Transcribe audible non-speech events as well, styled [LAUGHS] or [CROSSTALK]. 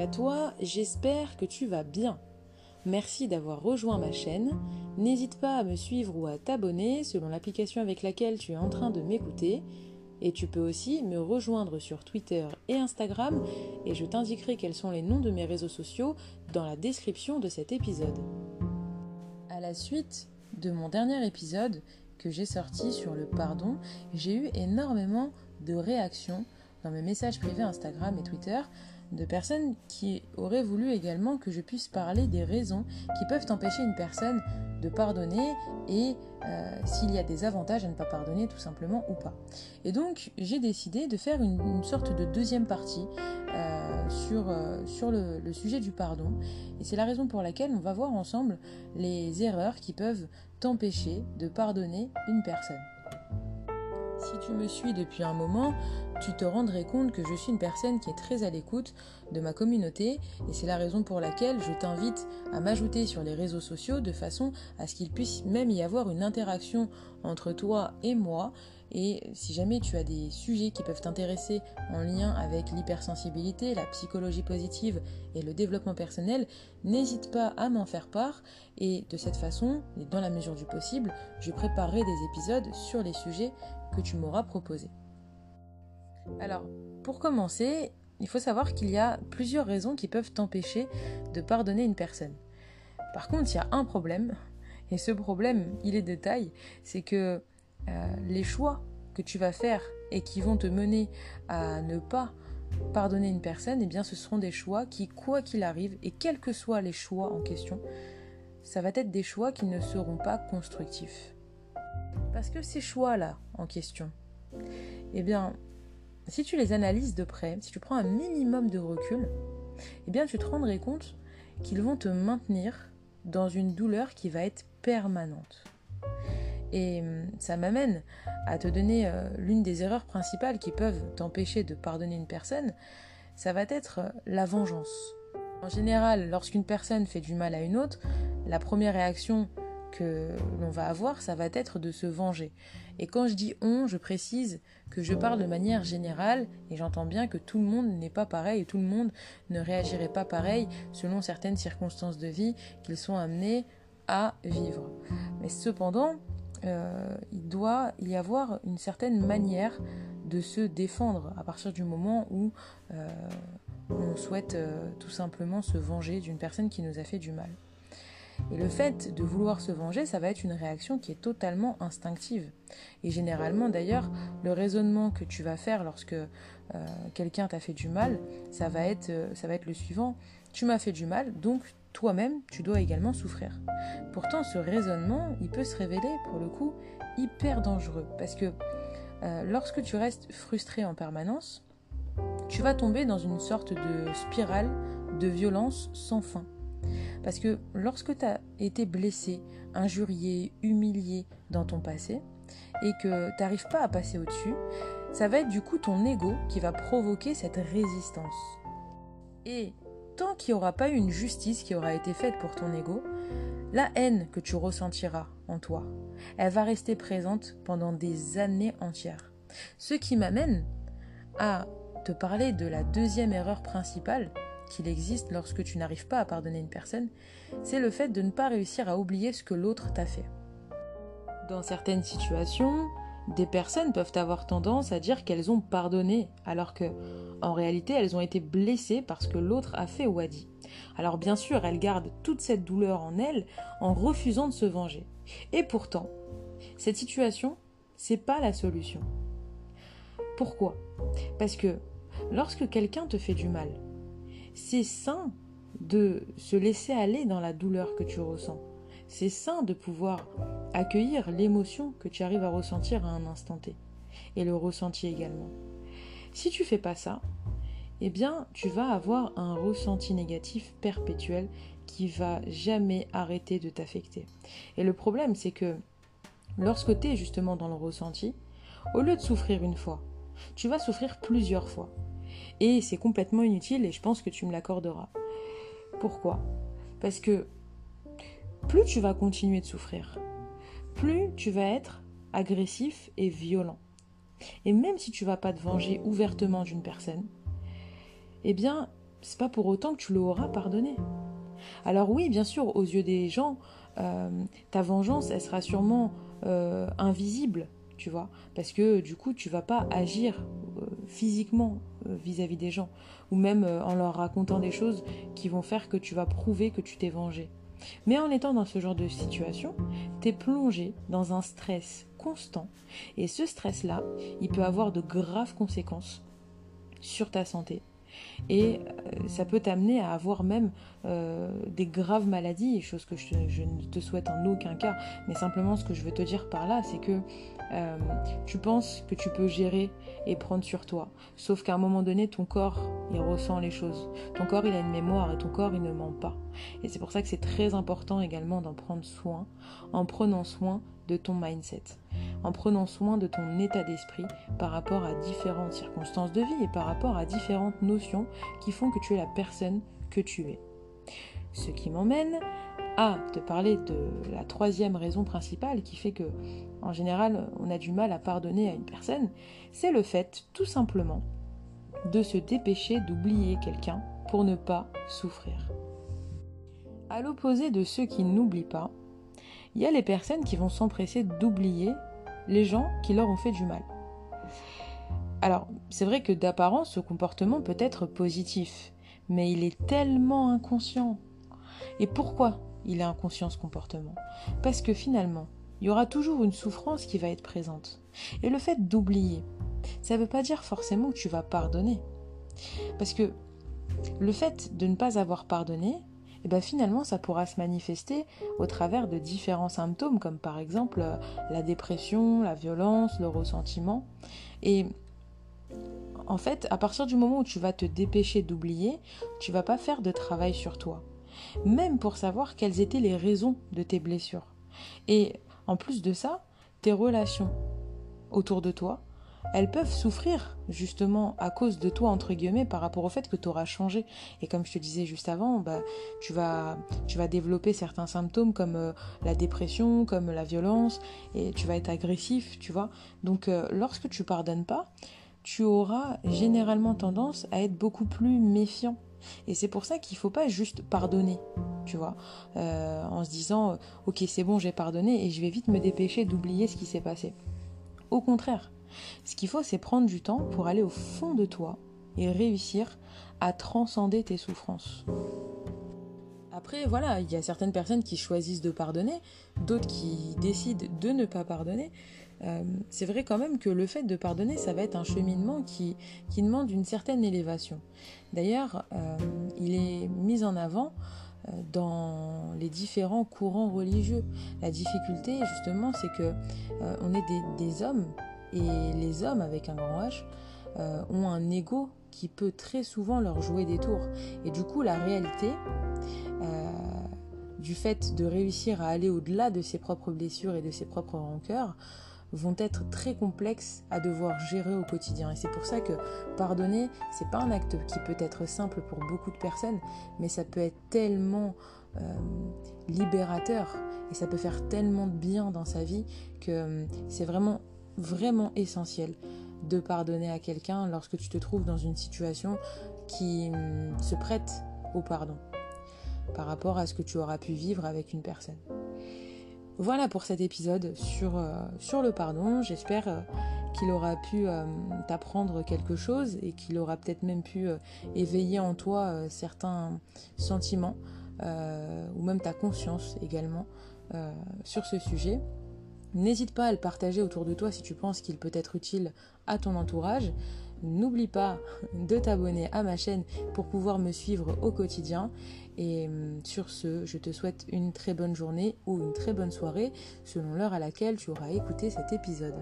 à toi, j'espère que tu vas bien. Merci d'avoir rejoint ma chaîne. N'hésite pas à me suivre ou à t'abonner selon l'application avec laquelle tu es en train de m'écouter. Et tu peux aussi me rejoindre sur Twitter et Instagram et je t'indiquerai quels sont les noms de mes réseaux sociaux dans la description de cet épisode. À la suite de mon dernier épisode que j'ai sorti sur le pardon, j'ai eu énormément de réactions dans mes messages privés Instagram et Twitter de personnes qui auraient voulu également que je puisse parler des raisons qui peuvent empêcher une personne de pardonner et euh, s'il y a des avantages à ne pas pardonner tout simplement ou pas. Et donc j'ai décidé de faire une, sorte de deuxième partie euh, sur, euh, sur le, le sujet du pardon. Et c'est la raison pour laquelle on va voir ensemble les erreurs qui peuvent t'empêcher de pardonner une personne. Si tu me suis depuis un moment, tu te rendrais compte que je suis une personne qui est très à l'écoute de ma communauté et c'est la raison pour laquelle je t'invite à m'ajouter sur les réseaux sociaux de façon à ce qu'il puisse même y avoir une interaction entre toi et moi. Et si jamais tu as des sujets qui peuvent t'intéresser en lien avec l'hypersensibilité, la psychologie positive et le développement personnel, n'hésite pas à m'en faire part. Et de cette façon, et dans la mesure du possible, je préparerai des épisodes sur les sujets que tu m'auras proposés. Alors, pour commencer, il faut savoir qu'il y a plusieurs raisons qui peuvent t'empêcher de pardonner une personne. Par contre, il y a un problème, et ce problème, il est de taille, c'est que euh, les choix que tu vas faire et qui vont te mener à ne pas pardonner une personne, eh bien ce seront des choix qui, quoi qu'il arrive, et quels que soient les choix en question, ça va être des choix qui ne seront pas constructifs. Parce que ces choix-là en question, eh bien, si tu les analyses de près, si tu prends un minimum de recul, eh bien tu te rendrais compte qu'ils vont te maintenir dans une douleur qui va être permanente. Et hum, ça m'amène à te donner euh, l'une des erreurs principales qui peuvent t'empêcher de pardonner une personne, ça va être euh, la vengeance. En général, lorsqu'une personne fait du mal à une autre, la première réaction que l'on va avoir, ça va être de se venger. Et quand je dis on, je précise que je parle de manière générale et j'entends bien que tout le monde n'est pas pareil et tout le monde ne réagirait pas pareil selon certaines circonstances de vie qu'ils sont amenés à vivre. Mais cependant, euh, il doit y avoir une certaine manière de se défendre à partir du moment où euh, on souhaite euh, tout simplement se venger d'une personne qui nous a fait du mal. Et le fait de vouloir se venger, ça va être une réaction qui est totalement instinctive. Et généralement d'ailleurs, le raisonnement que tu vas faire lorsque euh, quelqu'un t'a fait du mal, ça va, être, euh, ça va être le suivant. Tu m'as fait du mal, donc toi-même, tu dois également souffrir. Pourtant, ce raisonnement, il peut se révéler, pour le coup, hyper dangereux. Parce que euh, lorsque tu restes frustré en permanence, tu vas tomber dans une sorte de spirale de violence sans fin. Parce que lorsque tu as été blessé, injurié, humilié dans ton passé, et que tu n'arrives pas à passer au-dessus, ça va être du coup ton ego qui va provoquer cette résistance. Et tant qu'il n'y aura pas eu une justice qui aura été faite pour ton ego, la haine que tu ressentiras en toi, elle va rester présente pendant des années entières. Ce qui m'amène à te parler de la deuxième erreur principale qu'il existe lorsque tu n'arrives pas à pardonner une personne, c'est le fait de ne pas réussir à oublier ce que l'autre t'a fait. Dans certaines situations, des personnes peuvent avoir tendance à dire qu'elles ont pardonné, alors que, en réalité, elles ont été blessées parce que l'autre a fait ou a dit. Alors bien sûr, elles gardent toute cette douleur en elles en refusant de se venger. Et pourtant, cette situation, c'est pas la solution. Pourquoi? Parce que lorsque quelqu'un te fait du mal, c'est sain de se laisser aller dans la douleur que tu ressens. C'est sain de pouvoir accueillir l'émotion que tu arrives à ressentir à un instant T et le ressenti également. Si tu fais pas ça, eh bien, tu vas avoir un ressenti négatif perpétuel qui va jamais arrêter de t'affecter. Et le problème, c'est que lorsque tu es justement dans le ressenti, au lieu de souffrir une fois, tu vas souffrir plusieurs fois. Et c'est complètement inutile et je pense que tu me l'accorderas. Pourquoi? Parce que plus tu vas continuer de souffrir, plus tu vas être agressif et violent. Et même si tu vas pas te venger ouvertement d'une personne, eh bien, c'est pas pour autant que tu l'auras pardonné. Alors oui, bien sûr, aux yeux des gens, euh, ta vengeance, elle sera sûrement euh, invisible, tu vois, parce que du coup, tu vas pas agir euh, physiquement vis-à-vis des gens, ou même en leur racontant des choses qui vont faire que tu vas prouver que tu t'es vengé. Mais en étant dans ce genre de situation, tu es plongé dans un stress constant, et ce stress-là, il peut avoir de graves conséquences sur ta santé, et euh, ça peut t'amener à avoir même euh, des graves maladies, chose que je, ne te souhaite en aucun cas, mais simplement ce que je veux te dire par là, c'est que euh, tu penses que tu peux gérer et prendre sur toi. Sauf qu'à un moment donné, ton corps, il ressent les choses. Ton corps, il a une mémoire et ton corps, il ne ment pas. Et c'est pour ça que c'est très important également d'en prendre soin, en prenant soin de ton mindset, en prenant soin de ton état d'esprit par rapport à différentes circonstances de vie et par rapport à différentes notions qui font que tu es la personne que tu es. Ce qui m'emmène à te parler de la troisième raison principale qui fait que, en général, on a du mal à pardonner à une personne, c'est le fait, tout simplement, de se dépêcher d'oublier quelqu'un pour ne pas souffrir. À l'opposé de ceux qui n'oublient pas, il y a les personnes qui vont s'empresser d'oublier les gens qui leur ont fait du mal. Alors, c'est vrai que d'apparence, ce comportement peut être positif, mais il est tellement inconscient. Et pourquoi il est inconscient ce comportement? Parce que finalement, il y aura toujours une souffrance qui va être présente. Et le fait d'oublier, ça ne veut pas dire forcément que tu vas pardonner. Parce que le fait de ne pas avoir pardonné, et bien finalement ça pourra se manifester au travers de différents symptômes comme par exemple euh, la dépression, la violence, le ressentiment. Et en fait, à partir du moment où tu vas te dépêcher d'oublier, tu vas pas faire de travail sur toi, même pour savoir quelles étaient les raisons de tes blessures. Et en plus de ça, tes relations autour de toi elles peuvent souffrir justement à cause de toi entre guillemets par rapport au fait que tu auras changé. Et comme je te disais juste avant bah, tu vas tu vas développer certains symptômes comme euh, la dépression comme la violence et tu vas être agressif tu vois. Donc euh, lorsque tu pardonnes pas tu auras généralement tendance à être beaucoup plus méfiant. Et c'est pour ça qu'il faut pas juste pardonner, tu vois, euh, en se disant, ok c'est bon, j'ai pardonné et je vais vite me dépêcher d'oublier ce qui s'est passé. Au contraire, ce qu'il faut, c'est prendre du temps pour aller au fond de toi et réussir à transcender tes souffrances. Après, voilà, il y a certaines personnes qui choisissent de pardonner, d'autres qui décident de ne pas pardonner. Euh, c'est vrai quand même que le fait de pardonner, ça va être un cheminement qui, qui demande une certaine élévation. D'ailleurs, euh, il est mis en avant euh, dans les différents courants religieux. La difficulté, justement, c'est que on est des, des hommes et les hommes avec un grand H euh, ont un ego qui peut très souvent leur jouer des tours. Et du coup, la réalité euh, du fait de réussir à aller au-delà de ses propres blessures et de ses propres rancœurs vont être très complexes à devoir gérer au quotidien. Et c'est pour ça que pardonner, c'est pas un acte qui peut être simple pour beaucoup de personnes, mais ça peut être tellement euh, libérateur et ça peut faire tellement de bien dans sa vie que c'est vraiment vraiment essentiel de pardonner à quelqu'un lorsque tu te trouves dans une situation qui hum, se prête au pardon par rapport à ce que tu auras pu vivre avec une personne. Voilà pour cet épisode sur, euh, sur le pardon. J'espère euh, qu'il aura pu euh, t'apprendre quelque chose et qu'il aura peut-être même pu éveiller en toi certains sentiments ou même ta conscience également sur ce sujet. N'hésite pas à le partager autour de toi si tu penses qu'il peut être utile à ton entourage. N'oublie pas [LAUGHS] de t'abonner à ma chaîne pour pouvoir me suivre au quotidien. Et hum, sur ce, je te souhaite une très bonne journée ou une très bonne soirée selon l'heure à laquelle tu auras écouté cet épisode.